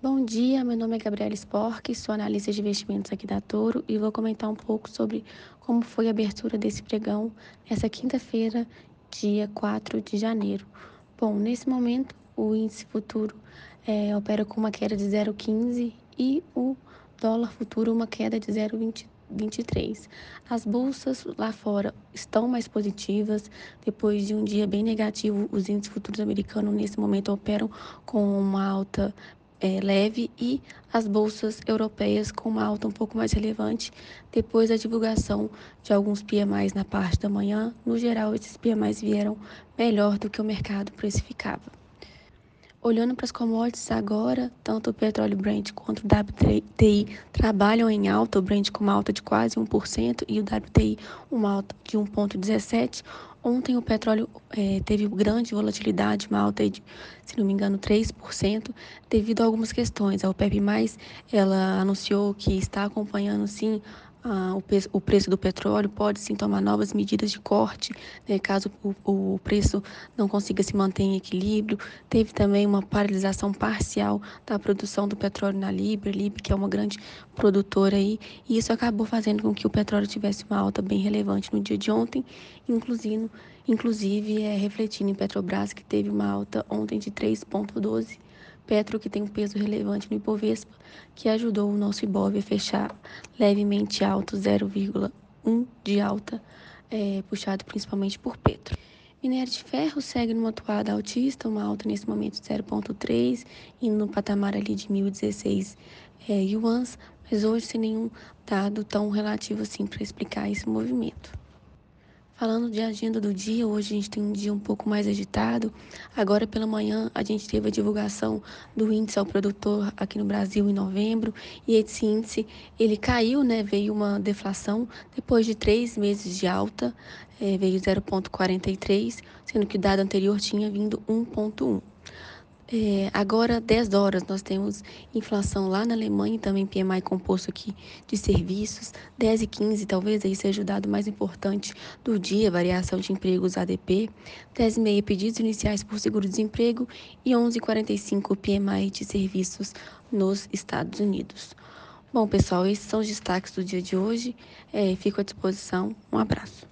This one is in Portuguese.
Bom dia, meu nome é Gabriela Spork, sou analista de investimentos aqui da Toro e vou comentar um pouco sobre como foi a abertura desse pregão nessa quinta-feira, dia 4 de janeiro. Bom, nesse momento o índice futuro é, opera com uma queda de 0,15 e o dólar futuro uma queda de 0,23. As bolsas lá fora estão mais positivas. Depois de um dia bem negativo, os índices futuros americanos nesse momento operam com uma alta é, leve e as bolsas europeias com uma alta um pouco mais relevante depois da divulgação de alguns PMIs na parte da manhã. No geral, esses PMIs vieram melhor do que o mercado precificava. Olhando para as commodities agora, tanto o petróleo Brent quanto o WTI trabalham em alta, o Brent com uma alta de quase 1% e o WTI uma alta de 1,17%. Ontem o petróleo é, teve grande volatilidade, uma alta de, se não me engano, 3%, devido a algumas questões. A OPEP+, ela anunciou que está acompanhando, sim, o, preço, do petróleo, pode sim tomar novas medidas de corte, né, caso o, o, preço não consiga se manter em equilíbrio. Teve também uma paralisação parcial da produção do petróleo na Libra, Libra que é uma grande produtora aí, e isso acabou fazendo com que o petróleo tivesse uma alta bem relevante no dia de ontem, inclusive, inclusive é, refletindo em Petrobras, que teve uma alta ontem de 3,12 Petro, que tem um peso relevante no Ibovespa, que ajudou o nosso Ibov a fechar levemente alto, 0,1 de alta, é, puxado principalmente por Petro. Minério de ferro segue numa atuada altista, uma alta nesse momento de 0,3, indo no patamar ali de 1.016 é, yuans, mas hoje sem nenhum dado tão relativo assim para explicar esse movimento. Falando de agenda do dia, hoje a gente tem um dia um pouco mais agitado. Agora pela manhã a gente teve a divulgação do índice ao produtor aqui no Brasil em novembro e esse índice ele caiu, né? Veio uma deflação depois de três meses de alta, é, veio 0,43, sendo que o dado anterior tinha vindo 1,1. É, agora, 10 horas, nós temos inflação lá na Alemanha e também PMI composto aqui de serviços. 10 e 15, talvez aí seja o dado mais importante do dia, variação de empregos ADP. 10 e meia, pedidos iniciais por seguro-desemprego e 11 e 45, PMI de serviços nos Estados Unidos. Bom, pessoal, esses são os destaques do dia de hoje. É, fico à disposição. Um abraço.